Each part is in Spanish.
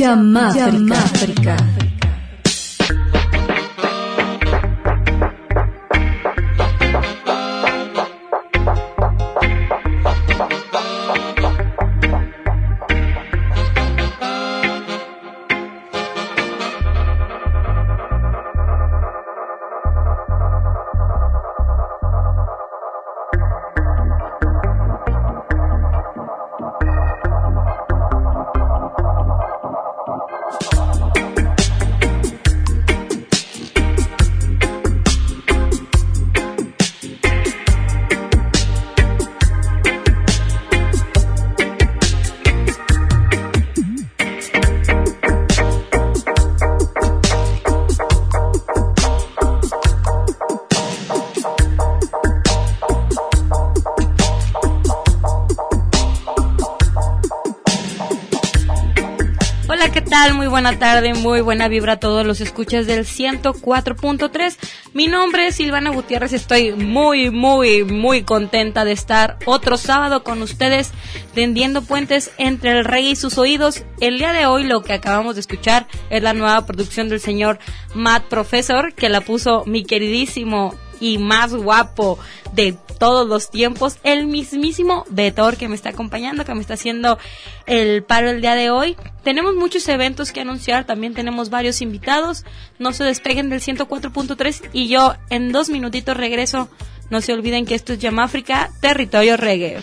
Yamáfrica. Muy buena tarde, muy buena vibra a todos los escuchas del 104.3. Mi nombre es Silvana Gutiérrez, estoy muy, muy, muy contenta de estar otro sábado con ustedes tendiendo puentes entre el rey y sus oídos. El día de hoy lo que acabamos de escuchar es la nueva producción del señor Matt Professor, que la puso mi queridísimo y más guapo de todos los tiempos, el mismísimo Betor que me está acompañando, que me está haciendo el paro el día de hoy. Tenemos muchos eventos que anunciar, también tenemos varios invitados. No se despeguen del 104.3 y yo en dos minutitos regreso. No se olviden que esto es Yamáfrica, territorio reggae.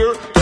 here.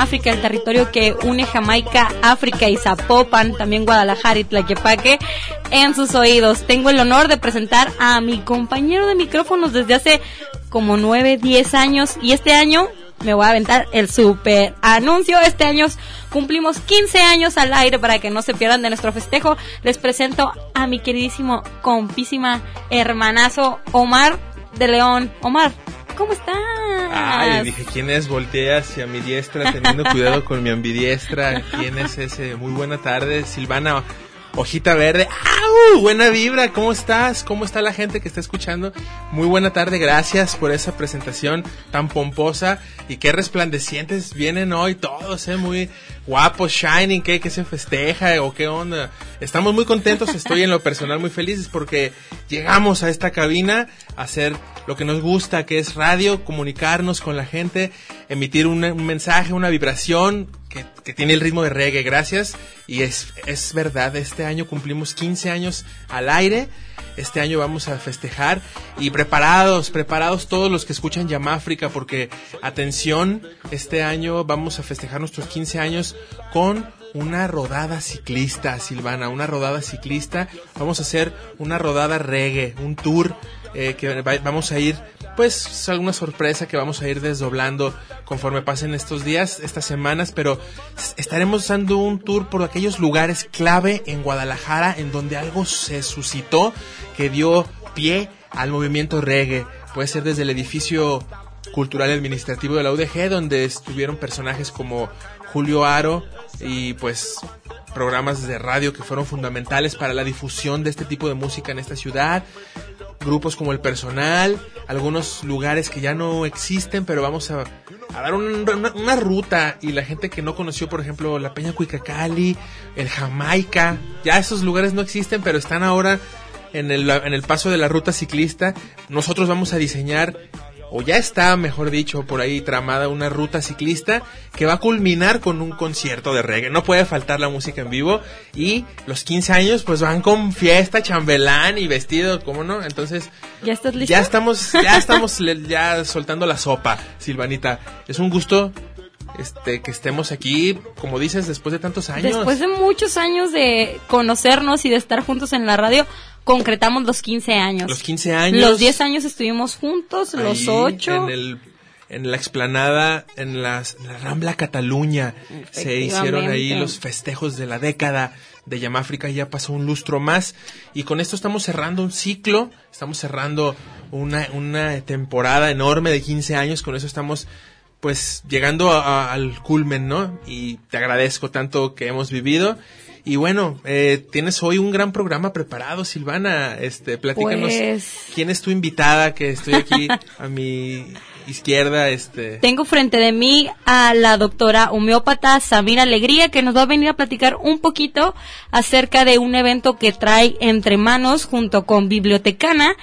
Yamáfrica, el territorio que une Jamaica, África y Zapopan, también Guadalajara y Tlaquepaque, en sus oídos. Tengo el honor de presentar a mi compañero de micrófonos desde hace como 9, 10 años y este año me voy a aventar el super anuncio. Este año cumplimos 15 años al aire para que no se pierdan de nuestro festejo. Les presento a mi queridísimo, compísima hermanazo Omar de León. Omar, ¿cómo estás? Ay, dije, ¿quién es? Volteé hacia mi diestra, teniendo cuidado con mi ambidiestra. ¿Quién es ese? Muy buena tarde, Silvana. Hojita verde, ¡au! Buena vibra, ¿cómo estás? ¿Cómo está la gente que está escuchando? Muy buena tarde, gracias por esa presentación tan pomposa y qué resplandecientes vienen hoy todos, ¿eh? Muy guapos, shining, ¿qué, qué se festeja o qué onda? Estamos muy contentos, estoy en lo personal muy felices porque llegamos a esta cabina a hacer lo que nos gusta, que es radio, comunicarnos con la gente, emitir un, un mensaje, una vibración que, tiene el ritmo de reggae, gracias. Y es, es verdad, este año cumplimos 15 años al aire. Este año vamos a festejar y preparados, preparados todos los que escuchan Yamáfrica porque atención, este año vamos a festejar nuestros 15 años con una rodada ciclista, Silvana, una rodada ciclista. Vamos a hacer una rodada reggae, un tour eh, que va, vamos a ir pues alguna sorpresa que vamos a ir desdoblando conforme pasen estos días, estas semanas, pero estaremos dando un tour por aquellos lugares clave en Guadalajara en donde algo se suscitó que dio pie al movimiento reggae. Puede ser desde el edificio cultural administrativo de la UDG, donde estuvieron personajes como Julio Aro y pues programas de radio que fueron fundamentales para la difusión de este tipo de música en esta ciudad grupos como el personal, algunos lugares que ya no existen, pero vamos a, dar un, una, una, ruta y la gente que no conoció, por ejemplo, la Peña Cuicacali, el Jamaica, ya esos lugares no existen, pero están ahora en el, en el paso de la ruta ciclista. Nosotros vamos a diseñar o ya está, mejor dicho, por ahí tramada una ruta ciclista que va a culminar con un concierto de reggae. No puede faltar la música en vivo y los 15 años pues van con fiesta, chambelán y vestido, ¿cómo no? Entonces, ¿ya estás listo? Ya estamos ya estamos ya soltando la sopa, Silvanita. Es un gusto este, que estemos aquí, como dices, después de tantos años. Después de muchos años de conocernos y de estar juntos en la radio, concretamos los 15 años. Los 15 años. Los 10 años estuvimos juntos, ahí, los 8. En, el, en la explanada, en, las, en la Rambla Cataluña, se hicieron ahí los festejos de la década de Yamáfrica, ya pasó un lustro más. Y con esto estamos cerrando un ciclo, estamos cerrando una, una temporada enorme de 15 años, con eso estamos pues llegando a, a, al culmen, ¿no? Y te agradezco tanto que hemos vivido. Y bueno, eh, tienes hoy un gran programa preparado, Silvana. Este, platícanos Pues- quién es tu invitada, que estoy aquí a mi izquierda, este. Tengo frente de mí a la doctora homeópata Samira Alegría, que nos va a venir a platicar un poquito acerca de un evento que trae entre manos junto con Bibliotecana,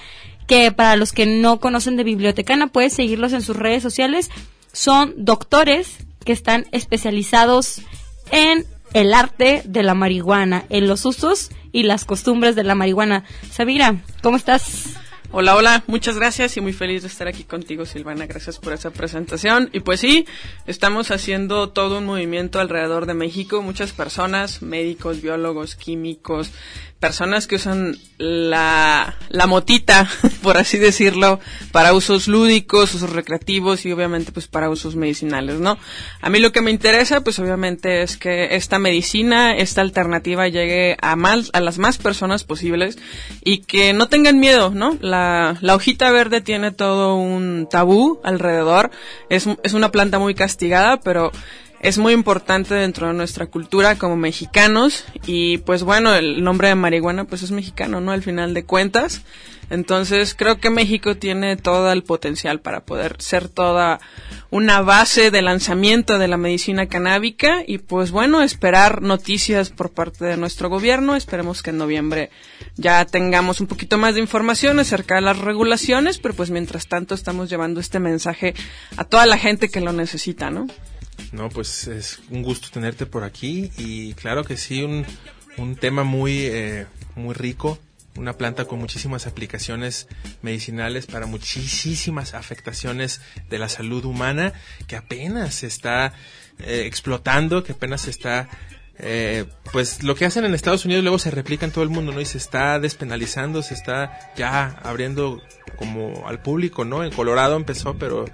que para los que no conocen de Bibliotecana, puedes seguirlos en sus redes sociales. Son doctores que están especializados en el arte de la marihuana, en los usos y las costumbres de la marihuana. Samira, ¿cómo estás? Hola, hola, muchas gracias y muy feliz de estar aquí contigo, Silvana. Gracias por esa presentación. Y pues sí, estamos haciendo todo un movimiento alrededor de México. Muchas personas, médicos, biólogos, químicos, personas que usan la, la motita, por así decirlo, para usos lúdicos, usos recreativos y obviamente pues para usos medicinales, ¿no? A mí lo que me interesa pues obviamente es que esta medicina, esta alternativa llegue a más, a las más personas posibles y que no tengan miedo, ¿no? La, la hojita verde tiene todo un tabú alrededor, es, es una planta muy castigada, pero es muy importante dentro de nuestra cultura como mexicanos y pues bueno, el nombre de marihuana pues es mexicano, ¿no? Al final de cuentas. Entonces creo que México tiene todo el potencial para poder ser toda una base de lanzamiento de la medicina canábica y pues bueno, esperar noticias por parte de nuestro gobierno. Esperemos que en noviembre ya tengamos un poquito más de información acerca de las regulaciones, pero pues mientras tanto estamos llevando este mensaje a toda la gente que lo necesita, ¿no? No, pues es un gusto tenerte por aquí y claro que sí, un, un tema muy, eh, muy rico, una planta con muchísimas aplicaciones medicinales para muchísimas afectaciones de la salud humana que apenas se está eh, explotando, que apenas se está eh, pues lo que hacen en Estados Unidos luego se replica en todo el mundo, ¿no? Y se está despenalizando, se está ya abriendo como al público, ¿no? En Colorado empezó, pero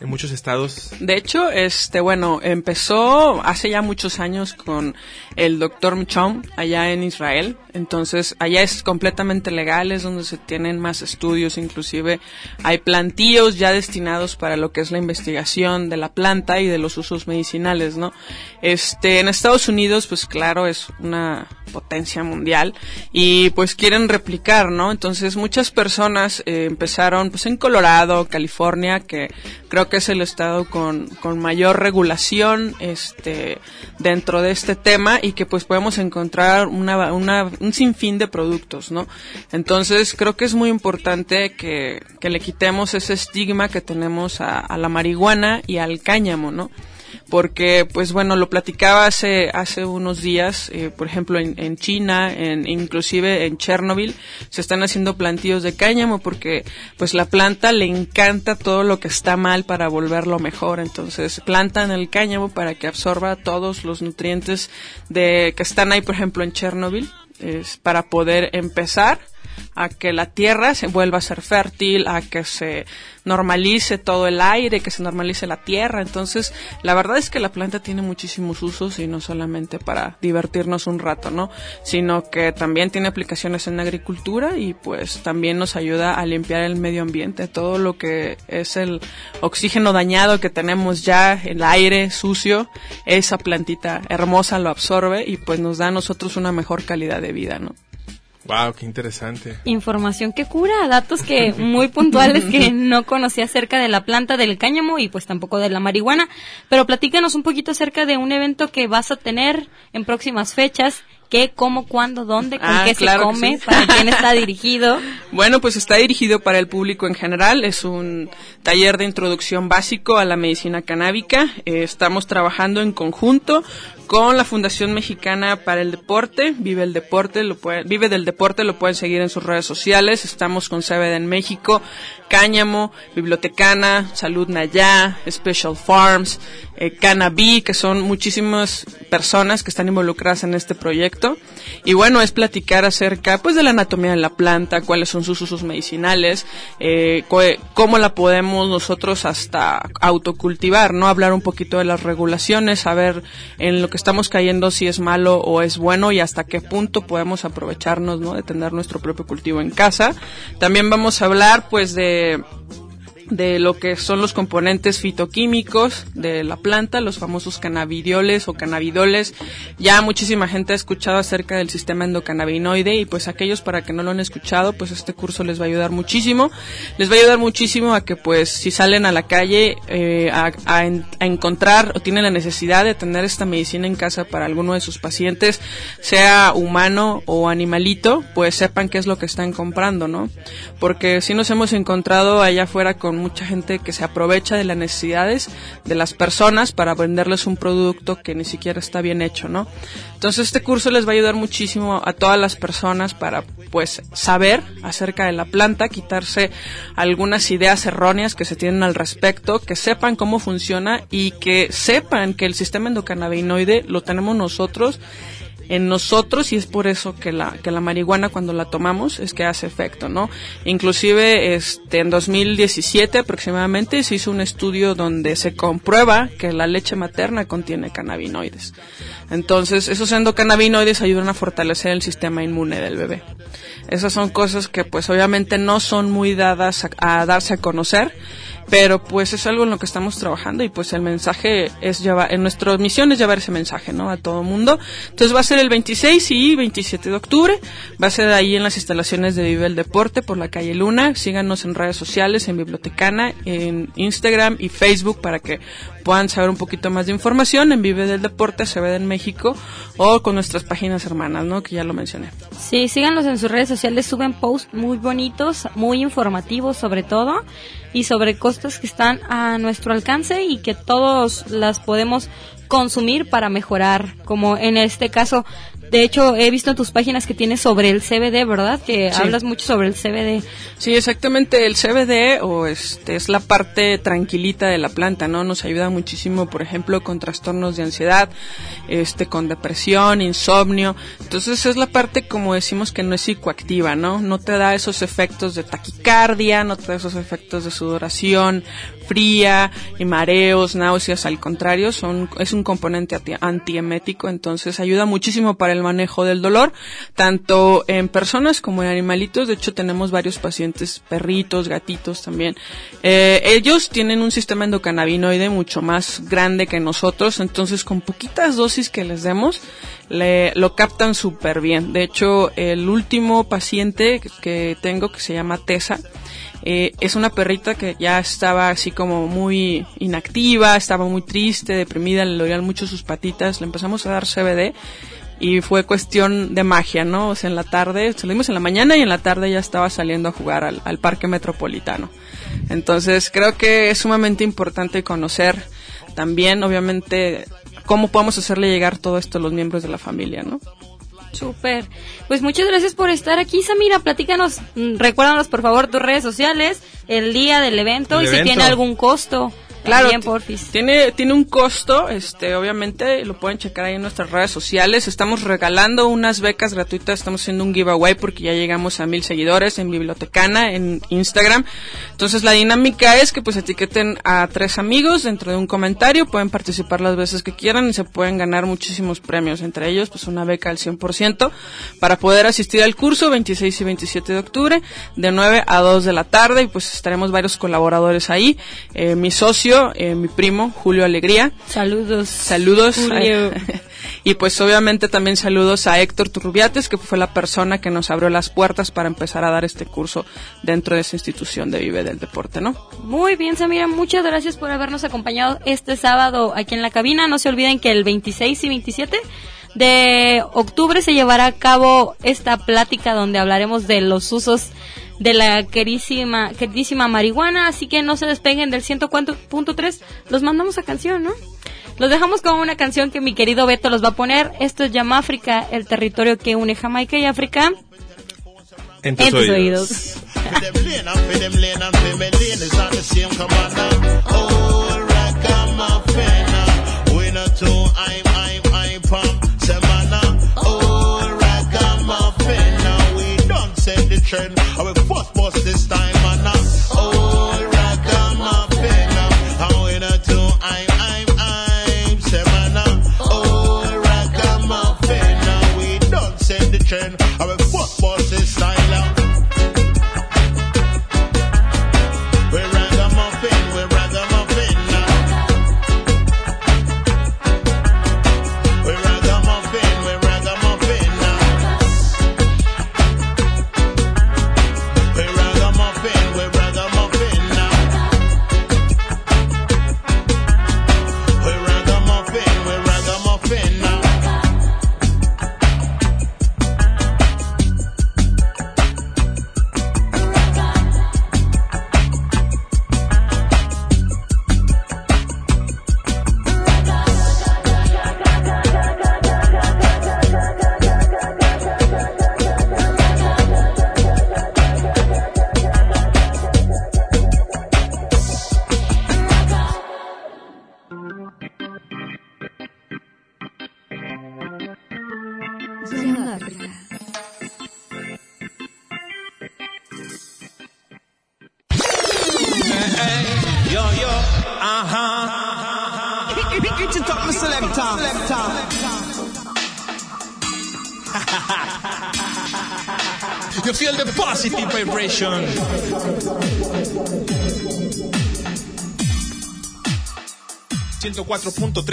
en muchos estados. De hecho, este, bueno, empezó hace ya muchos años con el doctor Mchom allá en Israel. Entonces, allá es completamente legal, es donde se tienen más estudios, inclusive hay plantíos ya destinados para lo que es la investigación de la planta y de los usos medicinales, ¿no? Este, en Estados Unidos, pues claro, es una potencia mundial y pues quieren replicar, ¿no? Entonces, muchas personas eh, empezaron pues en Colorado, California, que creo que es el estado con, con mayor regulación este, dentro de este tema y que pues podemos encontrar una, una, un sinfín de productos, ¿no? Entonces creo que es muy importante que, que le quitemos ese estigma que tenemos a, a la marihuana y al cáñamo, ¿no? Porque pues bueno lo platicaba hace hace unos días eh, por ejemplo en, en China en inclusive en Chernobyl se están haciendo plantíos de cáñamo porque pues la planta le encanta todo lo que está mal para volverlo mejor. Entonces plantan el cáñamo para que absorba todos los nutrientes de que están ahí por ejemplo en Chernobyl es para poder empezar a que la tierra se vuelva a ser fértil, a que se normalice todo el aire, que se normalice la tierra. Entonces, la verdad es que la planta tiene muchísimos usos y no solamente para divertirnos un rato, ¿no? Sino que también tiene aplicaciones en agricultura y pues también nos ayuda a limpiar el medio ambiente, todo lo que es el oxígeno dañado que tenemos ya, el aire sucio, esa plantita hermosa lo absorbe y pues nos da a nosotros una mejor calidad de vida, ¿no? Wow, qué interesante. Información que cura, datos que muy puntuales que no conocía acerca de la planta del cáñamo y pues tampoco de la marihuana. Pero platícanos un poquito acerca de un evento que vas a tener en próximas fechas qué, cómo, cuándo, dónde, con Ah, qué claro se que come, sí. para quién está dirigido. Bueno, pues está dirigido para el público en general. Es un taller de introducción básico a la medicina canábica. Eh, estamos trabajando en conjunto con la Fundación Mexicana para el Deporte. Vive el Deporte, lo Vive del Deporte, lo pueden seguir en sus redes sociales. Estamos con CBD en México, Cáñamo, Bibliotecana, Salud Nayá, Special Farms, eh, Cannabis, que son muchísimas personas que están involucradas en este proyecto. Y bueno, es platicar acerca pues de la anatomía de la planta, cuáles son sus usos medicinales, eh, cómo la podemos nosotros hasta autocultivar, ¿no? Hablar un poquito de las regulaciones, saber en lo que estamos cayendo si es malo o es bueno y hasta qué punto podemos aprovecharnos, ¿no? De tener nuestro propio cultivo en casa. También vamos a hablar pues de de lo que son los componentes fitoquímicos de la planta, los famosos cannabidioles o cannabidoles. Ya muchísima gente ha escuchado acerca del sistema endocannabinoide y pues aquellos para que no lo han escuchado, pues este curso les va a ayudar muchísimo. Les va a ayudar muchísimo a que pues si salen a la calle eh, a, a en- a encontrar o tienen la necesidad de tener esta medicina en casa para alguno de sus pacientes, sea humano o animalito, pues sepan qué es lo que están comprando, ¿no? Porque si nos hemos encontrado allá afuera con mucha gente que se aprovecha de las necesidades de las personas para venderles un producto que ni siquiera está bien hecho, ¿no? Entonces este curso les va a ayudar muchísimo a todas las personas para pues saber acerca de la planta, quitarse algunas ideas erróneas que se tienen al respecto, que sepan cómo funciona y que sepan que el sistema endocannabinoide lo tenemos nosotros en nosotros y es por eso que la que la marihuana cuando la tomamos es que hace efecto, ¿no? Inclusive este en 2017 aproximadamente se hizo un estudio donde se comprueba que la leche materna contiene cannabinoides. Entonces, esos endocannabinoides ayudan a fortalecer el sistema inmune del bebé. Esas son cosas que pues obviamente no son muy dadas a, a darse a conocer pero pues es algo en lo que estamos trabajando y pues el mensaje es llevar, en nuestra misión es llevar ese mensaje, ¿no? A todo mundo. Entonces va a ser el 26 y 27 de octubre, va a ser ahí en las instalaciones de Vive el Deporte por la calle Luna, síganos en redes sociales, en Bibliotecana, en Instagram y Facebook para que puedan saber un poquito más de información en Vive del Deporte, se ve en México o con nuestras páginas hermanas, ¿no? Que ya lo mencioné. Sí, síganlos en sus redes sociales, suben posts muy bonitos, muy informativos sobre todo y sobre cosas que están a nuestro alcance y que todos las podemos consumir para mejorar, como en este caso de hecho, he visto en tus páginas que tienes sobre el CBD, ¿verdad? Que hablas mucho sobre el CBD. Sí, exactamente. El CBD o este es la parte tranquilita de la planta, ¿no? Nos ayuda muchísimo, por ejemplo, con trastornos de ansiedad, este, con depresión, insomnio. Entonces es la parte, como decimos, que no es psicoactiva, ¿no? No te da esos efectos de taquicardia, no te da esos efectos de sudoración fría y mareos, náuseas, al contrario, son, es un componente antiemético, entonces ayuda muchísimo para el manejo del dolor, tanto en personas como en animalitos. De hecho, tenemos varios pacientes, perritos, gatitos también. Eh, ellos tienen un sistema endocannabinoide mucho más grande que nosotros, entonces con poquitas dosis que les demos, le, lo captan súper bien. De hecho, el último paciente que tengo, que se llama Tessa, eh, es una perrita que ya estaba así como muy inactiva, estaba muy triste, deprimida, le dolían mucho sus patitas, le empezamos a dar CBD y fue cuestión de magia, ¿no? O sea, en la tarde, salimos en la mañana y en la tarde ya estaba saliendo a jugar al parque metropolitano. Entonces, creo que es sumamente importante conocer también, obviamente, cómo podemos hacerle llegar todo esto a los miembros de la familia, ¿no? Súper. Pues muchas gracias por estar aquí, Samira. Platícanos, mm, recuérdanos por favor tus redes sociales, el día del evento y si tiene algún costo. Claro, tiene tiene un costo, este obviamente lo pueden checar ahí en nuestras redes sociales. Estamos regalando unas becas gratuitas, estamos haciendo un giveaway porque ya llegamos a mil seguidores en Bibliotecana en Instagram. Entonces la dinámica es que pues etiqueten a tres amigos dentro de un comentario, pueden participar las veces que quieran y se pueden ganar muchísimos premios, entre ellos pues una beca al 100% para poder asistir al curso 26 y 27 de octubre de 9 a 2 de la tarde y pues estaremos varios colaboradores ahí. Eh, mi socio eh, mi primo Julio Alegría. Saludos. Saludos. y pues obviamente también saludos a Héctor Turrubiates, que fue la persona que nos abrió las puertas para empezar a dar este curso dentro de esa institución de Vive del Deporte, ¿no? Muy bien, Samira, muchas gracias por habernos acompañado este sábado aquí en la cabina. No se olviden que el 26 y 27 de octubre se llevará a cabo esta plática donde hablaremos de los usos de la querísima, queridísima marihuana, así que no se despeguen del 104.3, los mandamos a canción, ¿no? Los dejamos con una canción que mi querido Beto los va a poner. Esto es África, el territorio que une Jamaica y África. En tus, oídos. I will first bust this time, man. Uh, oh,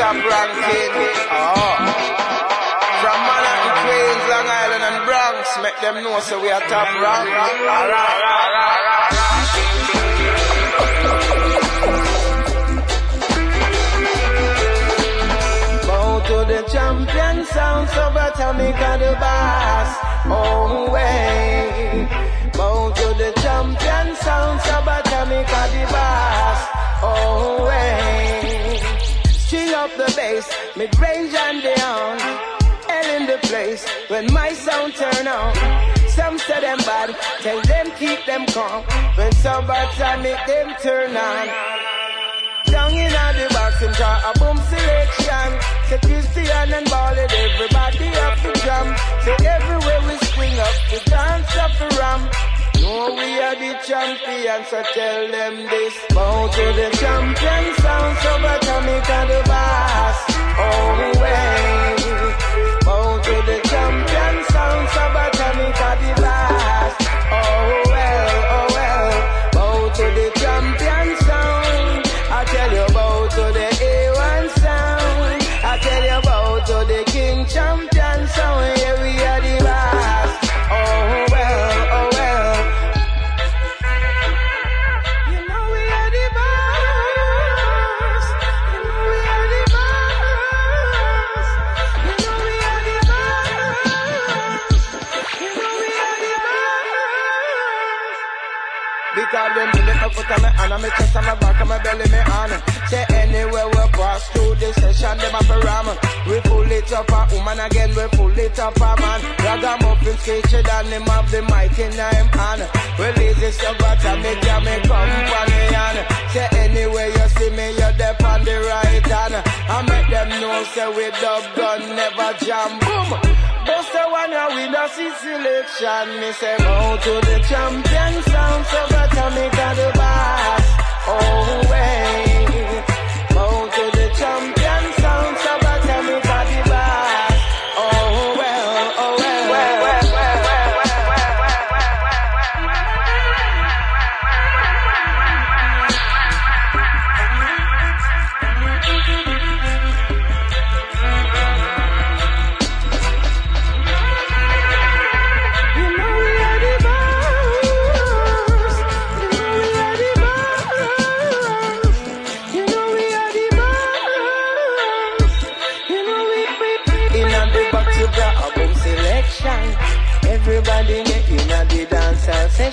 top ranking. Oh. From Manhattan, Queens, Long Island and Bronx, make them know so we are top rank. All right, all right, all right. Bow to the champion sound, so better make the boss. Oh, way. Bow to the champion sound, so better make the boss. Oh, way. Up the bass, mid-range and beyond. Hell in the place when my sound turn on. Some say them bad, tell them keep them calm. When some bad time make them turn on. Down in the box, him draw a boom selection. Say Christian and ballad, everybody up the drum. Say everywhere we swing up, the dance up the ram. No, we are the champions, so tell them this. Bow to the champion sound, so better make a the boss. Oh, way. The foot on me and chest and my back and my belly me on. Say anywhere we pass through the session, them a ram. We pull it up a woman again, we pull it up a man. Ragamuffin sketchy than him have the mic in him hand. We lazy so but I make ya me company and say anywhere you see me, you're there on the right hand. I make them know say we dub gun never jam boom. Bust the one you win a selection. Me say bow to the champion sound, so better make a the boss. Oh way.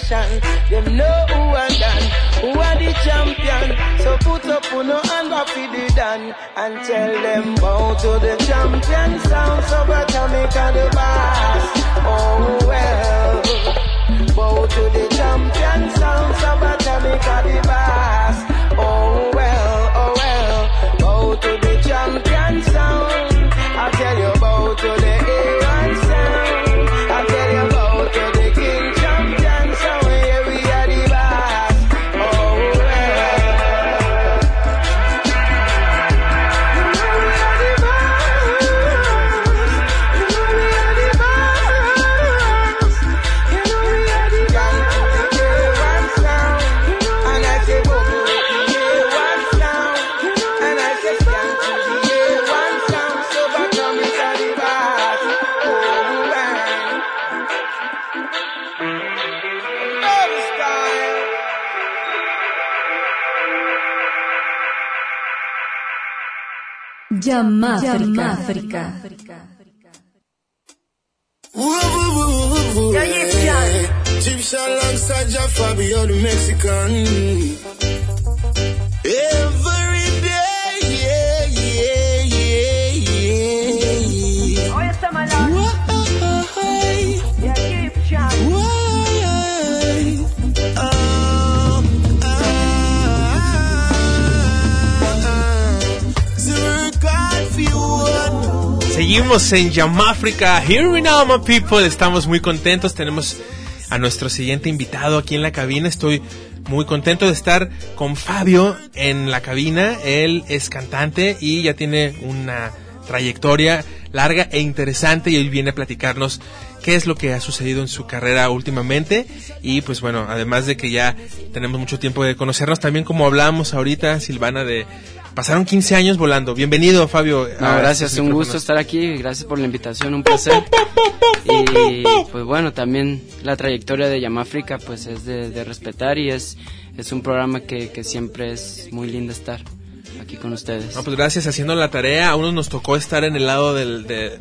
Session. Them know who are done, who are the champion. So put up on no hand up for the done and tell them bow to the champion sound. So better make a the boss. Oh well. Bow to the champion sound, so better make a the boss. Oh well, Jamáfrica. Jamáfrica. Egyptian. Chips alongside Jaffa, the Mexican. Seguimos en Yamáfrica. Here we now, my people. Estamos muy contentos. Tenemos a nuestro siguiente invitado aquí en la cabina. Estoy muy contento de estar con Fabio en la cabina. Él es cantante y ya tiene una trayectoria larga e interesante y hoy viene a platicarnos qué es lo que ha sucedido en su carrera últimamente y pues bueno, además de que ya tenemos mucho tiempo de conocernos, también como hablamos ahorita, Silvana, de pasaron 15 años volando. Bienvenido, Fabio. No, gracias, un micrófonos. gusto estar aquí, gracias por la invitación, un placer. Y pues bueno, también la trayectoria de Yamáfrica pues es de, de respetar y es, es un programa que, que siempre es muy lindo estar aquí con ustedes. No, pues gracias, haciendo la tarea. A unos nos tocó estar en el lado del, de,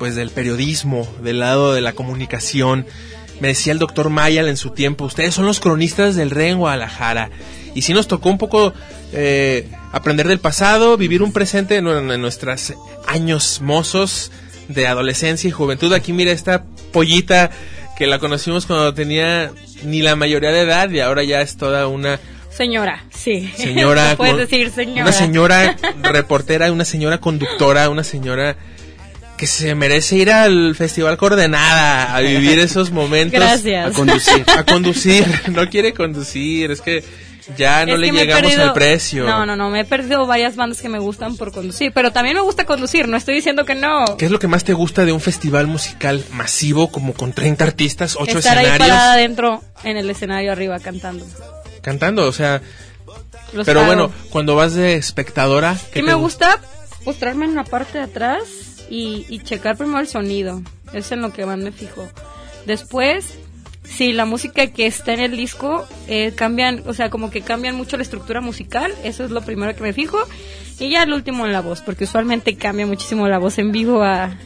pues del periodismo, del lado de la comunicación. Me decía el doctor Mayal en su tiempo, ustedes son los cronistas del rey en Guadalajara. Y sí nos tocó un poco eh, aprender del pasado, vivir un presente en, en nuestros años mozos de adolescencia y juventud. Aquí mira esta pollita que la conocimos cuando tenía ni la mayoría de edad y ahora ya es toda una Señora, sí. señora. Puedes decir señora. Una señora reportera, una señora conductora, una señora que se merece ir al Festival Coordenada a vivir esos momentos. Gracias. A conducir. A conducir. No quiere conducir, es que ya no Es le llegamos perdido- al precio. No, no, no, me he perdido varias bandas que me gustan por conducir, pero también me gusta conducir, no estoy diciendo que no. ¿Qué es lo que más te gusta de un festival musical masivo como con 30 artistas, 8 Estar ahí escenarios? parada adentro en el escenario arriba cantando. Cantando, o sea, Los pero bueno, cuando vas de espectadora, ¿qué te me gusta? gusta postrarme en la parte de atrás y, y checar primero el sonido. Es en lo que más me fijo. Después, si la música que está en el disco eh, cambian, o sea, como que cambian mucho la estructura musical, eso es lo primero que me fijo. Y ya el último en la voz, porque usualmente cambia muchísimo la voz en vivo a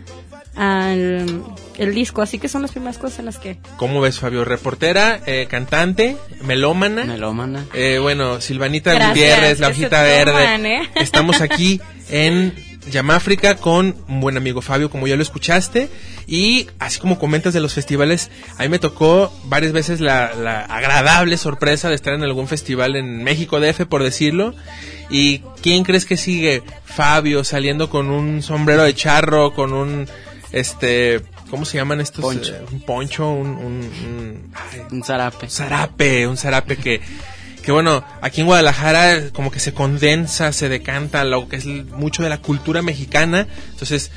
al el disco, así que son las primeras cosas en las que ¿Cómo ves, Fabio? Reportera, eh, cantante, melómana. Melómana. Eh, bueno, Silvanita Gracias, Gutiérrez, la hojita verde. toman, ¿eh? Estamos aquí en Yamáfrica con un buen amigo Fabio, como ya lo escuchaste. Y así como comentas de los festivales, a mí me tocó varias veces la, la agradable sorpresa de estar en algún festival en México DF, por decirlo. ¿Y quién crees que sigue? Fabio saliendo con un sombrero de charro, con un, este, ¿cómo se llaman estos? Poncho. Eh, un poncho, un, un- un- ay, Un zarape. un zarape, un zarape que, que bueno, aquí en Guadalajara como que se condensa, se decanta lo que es mucho de la cultura mexicana, entonces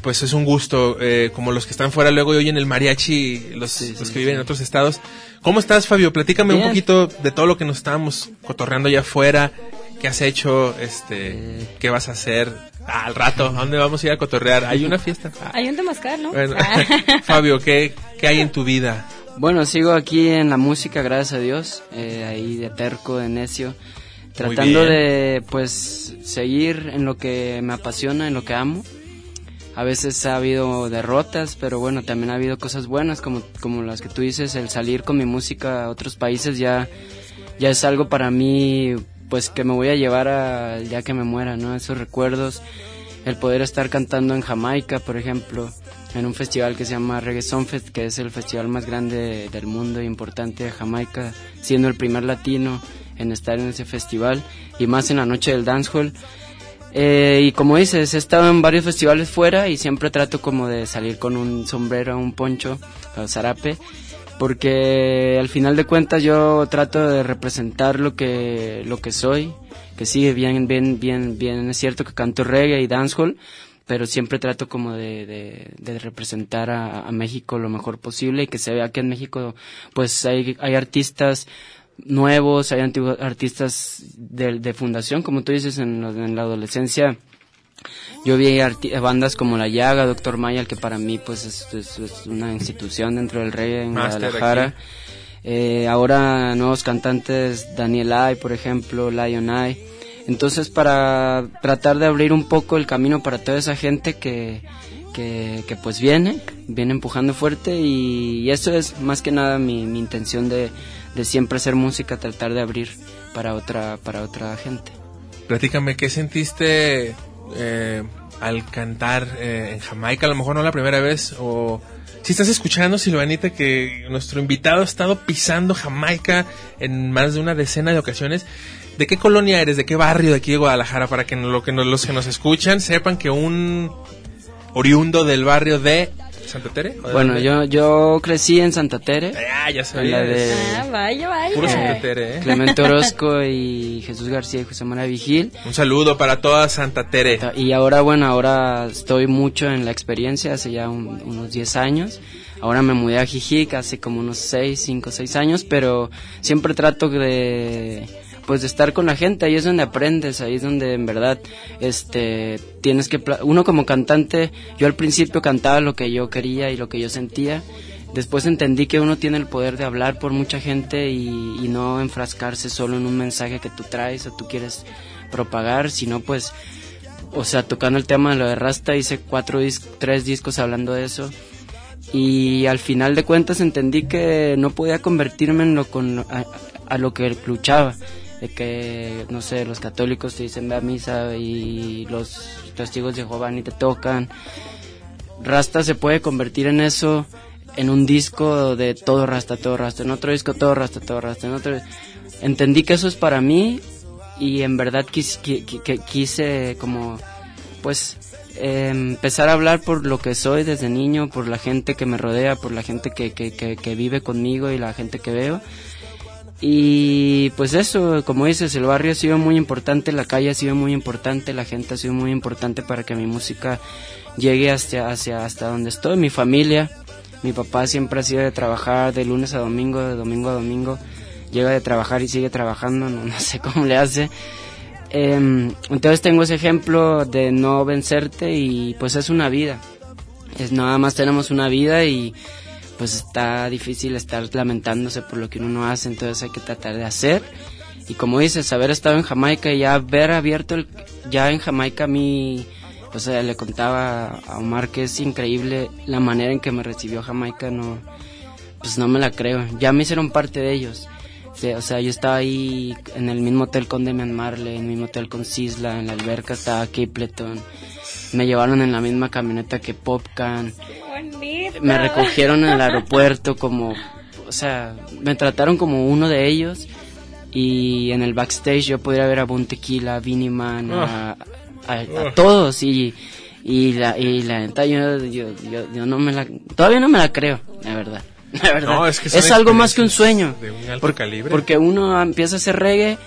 pues es un gusto, eh, como los que están fuera luego y oyen el mariachi, los, Sí, los sí, que viven en otros estados. ¿Cómo estás, Fabio? Platícame un poquito de todo lo que nos estábamos cotorreando allá afuera, qué has hecho, este, Eh. qué vas a hacer Ah, al rato, ¿a dónde vamos a ir a cotorrear? Hay una fiesta. Ah, hay un temazcal, ¿no? bueno. Ah. Fabio, ¿qué, ¿qué hay en tu vida? Bueno, sigo aquí en la música, gracias a Dios, eh, ahí de terco, de necio, tratando de pues seguir en lo que me apasiona, en lo que amo. A veces ha habido derrotas, pero bueno, también ha habido cosas buenas, como, como las que tú dices, el salir con mi música a otros países ya, ya es algo para mí, pues que me voy a llevar al día que me muera, ¿no? Esos recuerdos, el poder estar cantando en Jamaica, por ejemplo, en un festival que se llama Reggae Sunfest, que es el festival más grande del mundo e importante de Jamaica, siendo el primer latino en estar en ese festival y más en la noche del dancehall. Eh, y como dices, he estado en varios festivales fuera y siempre trato como de salir con un sombrero, un poncho, o zarape, porque al final de cuentas yo trato de representar lo que, lo que soy, que sí, bien, bien, bien, bien, es cierto que canto reggae y dancehall, pero siempre trato como de, de, de representar a, a México lo mejor posible y que se vea que en México pues hay, hay artistas nuevos, hay antiguos artistas de, de fundación, como tú dices, en, la- en la adolescencia. Yo vi bandas como La Llaga, Doctor Mayal, que para mí pues es, es- es una institución dentro del reggae en Guadalajara. Eh, ahora nuevos cantantes, Daniel Ay, por ejemplo, Lion Eye. Entonces para tratar de abrir un poco el camino para toda esa gente que, que, pues viene, viene empujando fuerte y, y eso es más que nada mi, mi intención de, de siempre hacer música, tratar de abrir para otra, para otra gente. Platícame, ¿qué sentiste eh, al cantar eh, en Jamaica? A lo mejor no la primera vez, o si estás escuchando, Silvanita, que nuestro invitado ha estado pisando Jamaica en más de una decena de ocasiones. ¿De qué colonia eres? ¿De qué barrio de aquí de Guadalajara? Para que no- lo que no- los que nos escuchan sepan que un oriundo del barrio de Santa Tere. ¿O de Bueno, dónde? yo, yo crecí en Santa Tere, Ah, ya en sabía. la de Ah, vaya, vaya. Puro Santa Tere, ¿eh? Clemente Orozco y Jesús García y José María Vigil. Un saludo para toda Santa Tere. Y ahora, bueno, ahora estoy mucho en la experiencia, hace ya un- unos 10 años. Ahora me mudé a Jijic hace como unos 6, 5, 6 años, pero siempre trato de pues de estar con la gente, ahí es donde aprendes, ahí es donde en verdad este tienes que uno como cantante, yo al principio cantaba lo que yo quería y lo que yo sentía. Después entendí que uno tiene el poder de hablar por mucha gente y, no enfrascarse solo en un mensaje que tú traes o tú quieres propagar, sino pues o sea, tocando el tema de lo de Rasta, hice cuatro dis- tres discos hablando de eso. Y al final de cuentas entendí que no podía convertirme en lo con, a lo que luchaba. De que, no sé, los católicos te dicen ve a misa y los testigos de Jehová ni te tocan. Rasta se puede convertir en eso, en un disco de todo Rasta, todo Rasta, en otro disco todo Rasta, todo Rasta, en otro... Entendí que eso es para mí y en verdad quis- qui- qui- que quise como pues eh, empezar a hablar por lo que soy desde niño, por la gente que me rodea, por la gente que, que, que, que vive conmigo y la gente que veo. Y pues eso, como dices, el barrio ha sido muy importante, la calle ha sido muy importante, la gente ha sido muy importante para que mi música llegue hasta, hacia, hasta donde estoy, mi familia. Mi papá siempre ha sido de trabajar de lunes a domingo, de domingo a domingo. Llega de trabajar y sigue trabajando, no, no sé cómo le hace. Em, entonces tengo ese ejemplo de no vencerte y pues es una vida. Es nada más tenemos una vida y pues está difícil estar lamentándose por lo que uno no hace, entonces hay que tratar de hacer. Y como dices, haber estado en Jamaica y ya haber abierto el, ya en Jamaica a mí, o sea, le contaba a Omar que es increíble la manera en que me recibió Jamaica, no, pues no me la creo. Ya me hicieron parte de ellos. O sea, yo estaba ahí en el mismo hotel con Demian Marley, en el mismo hotel con Sisla, en la alberca estaba Kipleton. Me llevaron en la misma camioneta que Popcan. Me recogieron en el aeropuerto como, o sea, me trataron como uno de ellos. Y en el backstage yo podría ver a Bon Tequila, a Vinnie Man, a, a- a todos. Y, y la, y la neta, yo, yo, yo, yo no me la, todavía no me la creo, la verdad. La verdad. No, es que algo más que un sueño. experiencias de un alto Por- calibre. Porque uno empieza a hacer reggae,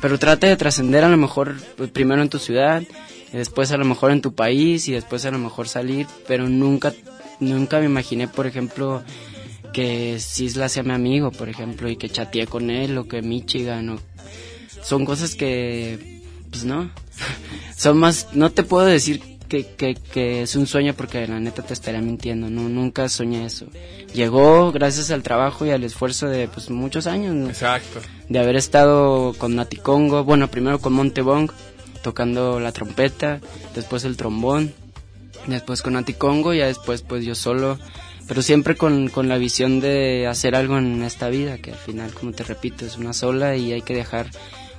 pero trata de trascender a lo mejor pues, primero en tu ciudad, y después a lo mejor en tu país y después a lo mejor salir, pero nunca, nunca me imaginé, por ejemplo, que Sisla sea mi amigo, por ejemplo, y que chateé con él o que Michigan o son cosas que pues no son más no te puedo decir que, que, que es un sueño porque la neta te estaría mintiendo no nunca soñé eso llegó gracias al trabajo y al esfuerzo de pues muchos años ¿no? Exacto. de haber estado con Nati Congo, bueno, primero con Montebong, tocando la trompeta, después el trombón, después con Nati Congo, y ya después pues yo solo, pero siempre con, con la visión de hacer algo en esta vida, que al final, como te repito, es una sola y hay que dejar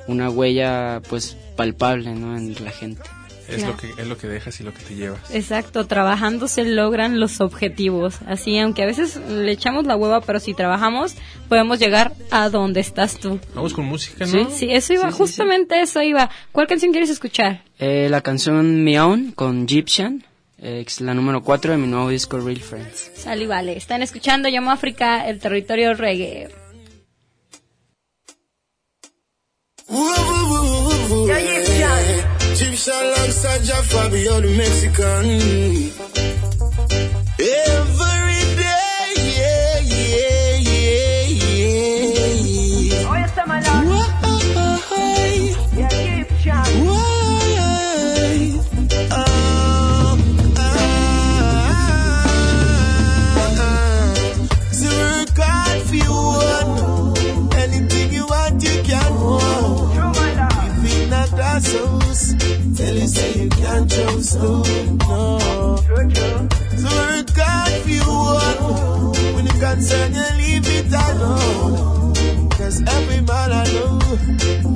una huella pues palpable, ¿no? En la gente. Es, Claro. lo que, es lo que dejas y lo que te llevas. Exacto, trabajando se logran los objetivos. Así, aunque a veces le echamos la hueva, pero si trabajamos, podemos llegar a donde estás tú. Vamos con música, ¿no? Sí, eso iba, Sí, sí, justamente eso iba. ¿Cuál canción quieres escuchar? Eh, la canción Meown con Egyptian, es la número 4 de mi nuevo disco Real Friends. Sal y vale. Están escuchando Llamo África, el territorio reggae. Say you can't trust no, no. True, true. So work hard for you want. When it concern you, leave it alone. Cause every man I know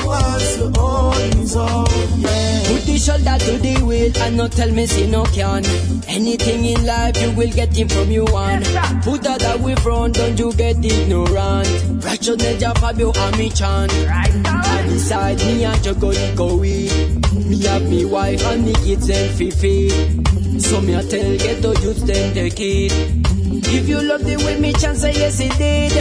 wants to own his own, yeah. Put the shoulder to the wheel and not tell me see no can. Anything in life you will get it from you one. Put that away front, don't you get ignorant. Righteousness of Fabio and me chant. Right, And alright. beside me and you go go with. Me have me wife and me kids and fifi. So me I tell ghetto youth then take it. If you love the way me chance say yes it did.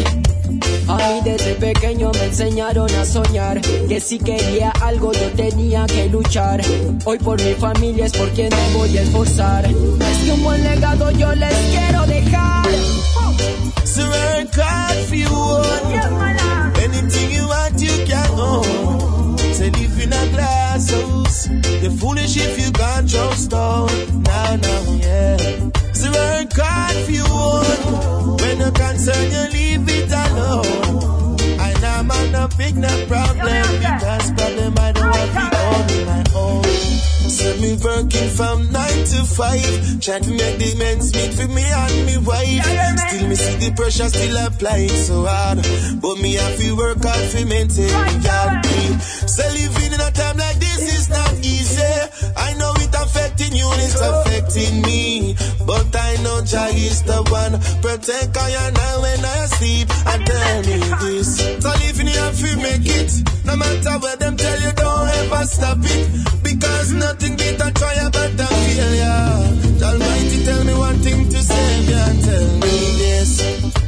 A mí desde pequeño me enseñaron a soñar Que si quería algo yo tenía que luchar Hoy por mi familia es por quien me voy a esforzar Es que un buen legado yo les quiero dejar So work hard for you own. Yes, my lord. Anything you want, you can own. Say house. You're foolish if you can't trust stone. Nah, nah, yeah. So hard for you own. When you concern, you leave it alone. I know man no big no problem because problem I don't have to own my own. So me working from nine to five, trying to make the ends meet for me and me wife. Still me see the pressure still applying so hard, but me have to work hard for maintain God. So living in a time like this is not easy. I know affecting you, and it's affecting me, but I know Jah is the one protect I and I when I sleep. And tell me this, so living you have to make it. No matter what them tell you, don't ever stop it. Because nothing beat a try but a failure. The Almighty tell me one thing to save you and tell me this.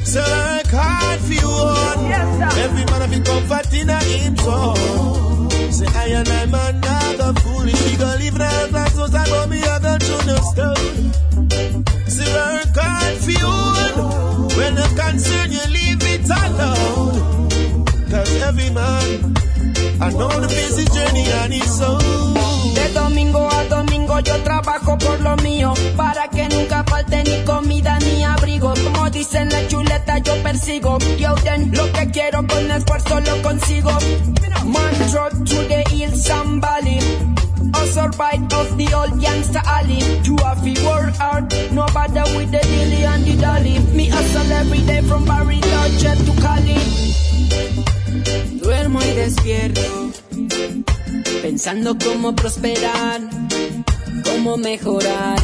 So work hard for you. Yes, sir. Every man have a comfort in a him soul. Say I and I man not the foolish. We gon' live in a glass house and go me a go through no stone. Say work hard for you own. When the concern you leave it alone. Cause every man I know busy journey and his soul. De domingo a domingo yo trabajo por lo mío Para que nunca falte ni comida ni abrigo. Como dicen la chuleta yo persigo. Yo then lo que quiero con esfuerzo lo consigo. Man trot to the hills and valley right off the old youngster alley. You have to work hard No bother with the dilly and the dolly. Me hustle every day from Bariloche to Cali pensando cómo prosperar, cómo mejorar,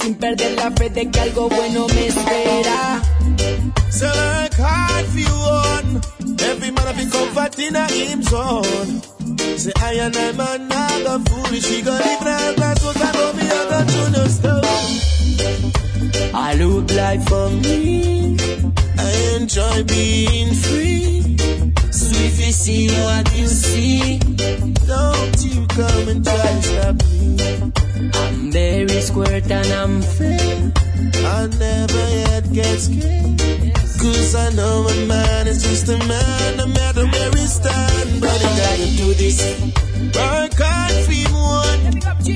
sin perder la fe de que algo bueno me espera. Work hard for you own. Every man have a comfort in a him zone. Say I and I man the foolish. We gon' live in a glass house and go me through no stone. I look like for me, I enjoy being free. If you see what you see, Don't you come and try to stop me. I'm very square and I'm fair. I never yet get scared. Cause I know a man is just a man, no matter where he stand. But I gotta do this. Work hard for him one.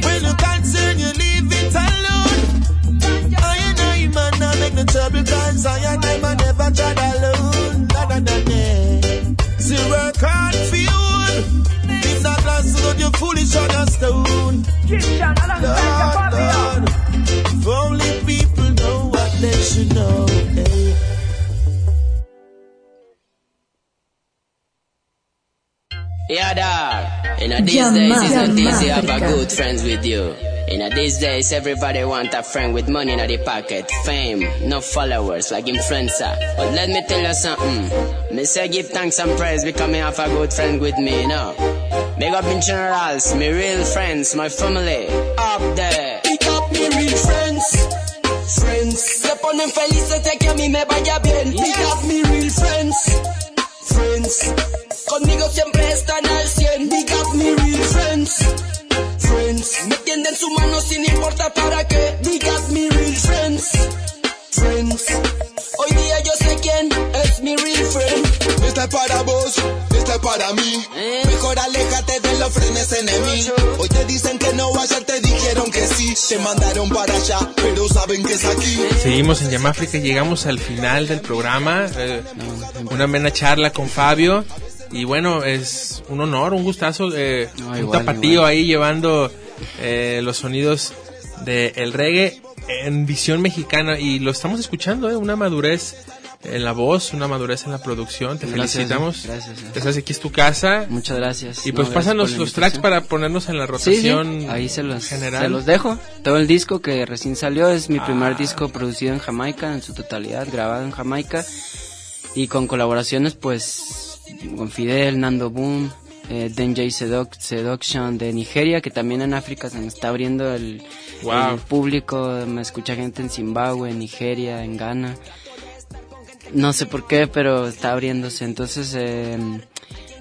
When you concern, you leave it alone. I and I, man, not make no trouble, cause I and I, never tried alone. Da, da, da, da. See, work hard for you. If not, that's good, you're foolish on a stone. Lord, Lord, if only people know what they should know. Hey. Yeah, dog. In a these days, it's not easy to have a good friends with you. In a these days, everybody want a friend with money in the pocket, fame, no followers like influencer. But let me tell you something. Me say give thanks and praise because me have a good friend with me, you know. Big up in generals, me real friends, my family, up there. Pick up me real friends, friends. Se ponen felices de que a mí me vaya bien. Pick up mi de los frenes enemigos. Hoy te dicen que no, ayer te dijeron que sí. Te mandaron para allá, pero saben que es aquí. Seguimos en Yamáfrica y llegamos al final del programa. eh, una amena charla con Fabio. Y bueno, es un honor, un gustazo. eh, No, un igual, tapatío igual. ahí llevando eh, los sonidos del reggae en visión mexicana. Y lo estamos escuchando, eh, una madurez en la voz, una madurez en la producción. Te Gracias, felicitamos. gracias, gracias. Ya sabes, aquí es tu casa. Muchas gracias. Y No, pues gracias pásanos los tracks para ponernos en la Sí, sí, rotación ahí se los, general. se los dejo. Todo el disco que recién salió es mi primer disco producido en Jamaica, en su totalidad, grabado en Jamaica. Y con colaboraciones, pues, con Fidel, Nando Boom, eh, DJ Seduc- Seduction de Nigeria, que también en África se me está abriendo el, Wow. el público, me escucha gente en Zimbabue, en Nigeria, en Ghana. No sé por qué, pero está abriéndose. Entonces, eh,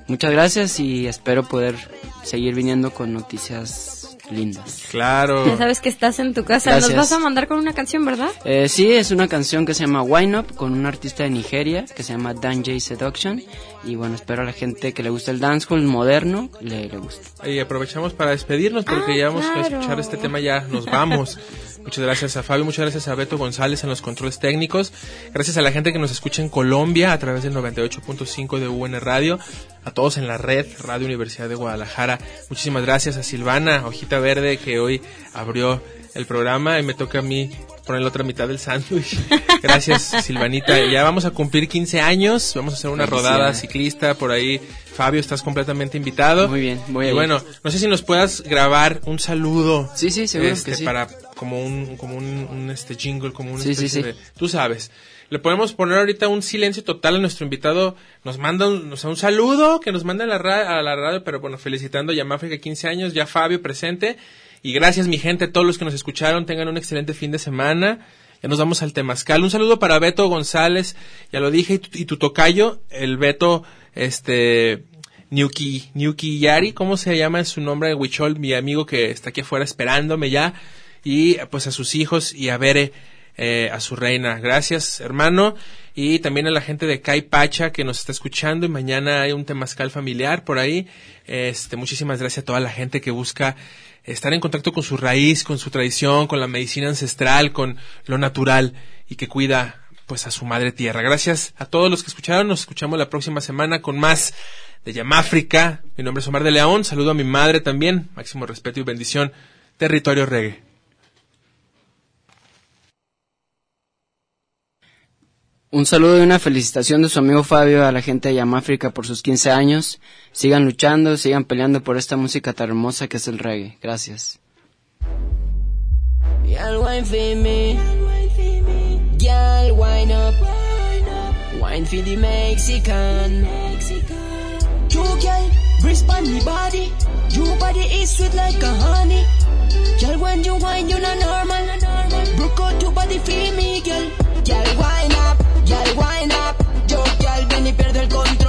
muchas gracias y espero poder seguir viniendo con noticias lindas. Claro. Ya sabes que estás en tu casa. Gracias. Nos vas a mandar con una canción, ¿verdad? Eh, sí, es una canción que se llama Wine Up con un artista de Nigeria que se llama Dan J Seduction. Y bueno, espero a la gente que le guste el dancehall moderno le, le guste. Y aprovechamos para despedirnos porque Ah, ya vamos a claro. escuchar este tema, ya nos vamos. Muchas gracias a Fabio, muchas gracias a Beto González en los controles técnicos. Gracias a la gente que nos escucha en Colombia a través del 98.5 de UN Radio. A todos en la red, Radio Universidad de Guadalajara. Muchísimas gracias a Silvana, hojita verde, que hoy abrió el programa y me toca a mí poner la otra mitad del sándwich. Gracias, Silvanita. Ya vamos a cumplir 15 años. Vamos a hacer una rodada ciclista por ahí. Fabio, estás completamente invitado. Muy bien, voy a Y bueno, no sé si nos puedas grabar un saludo. Sí, sí, seguro este, que sí. Para como un, como un, un, este jingle, como un Sí, sí, sí. de- tú sabes. Le podemos poner ahorita un silencio total a nuestro invitado. Nos manda un, o sea, un saludo que nos manda a la, ra- a la radio, pero bueno, felicitando a Yamáfrica 15 años, ya Fabio presente. Y gracias mi gente, todos los que nos escucharon, tengan un excelente fin de semana. Ya nos vamos al Temazcal. Un saludo para Beto González, ya lo dije, y tu, y tu tocayo, el Beto, este, Niuki, Niuki Yari, ¿cómo se llama su nombre? Huichol, mi amigo que está aquí afuera esperándome ya. Y pues a sus hijos y a Bere, eh, a su reina. Gracias, hermano. Y también a la gente de Caipacha que nos está escuchando. Y mañana hay un temazcal familiar por ahí. Este, muchísimas gracias a toda la gente que busca estar en contacto con su raíz, con su tradición, con la medicina ancestral, con lo natural y que cuida pues a su madre tierra. Gracias a todos los que escucharon. Nos escuchamos la próxima semana con más de Yamáfrica. Mi nombre es Omar de León. Saludo a mi madre también. Máximo respeto y bendición. Territorio Reggae. Un saludo y una felicitación de su amigo Fabio a la gente de Yamáfrica por sus 15 años. Sigan luchando, sigan peleando por esta música tan hermosa que es el reggae. Gracias. Girl, wine for me. Wine up. Mexican. You on me body. Your body is sweet like a honey. Girl, when you wine, you're not normal. Broke out your body, feel me, girl. Girl, wine up. Girl, wine up. Yo, girl, ven y pierdo el control.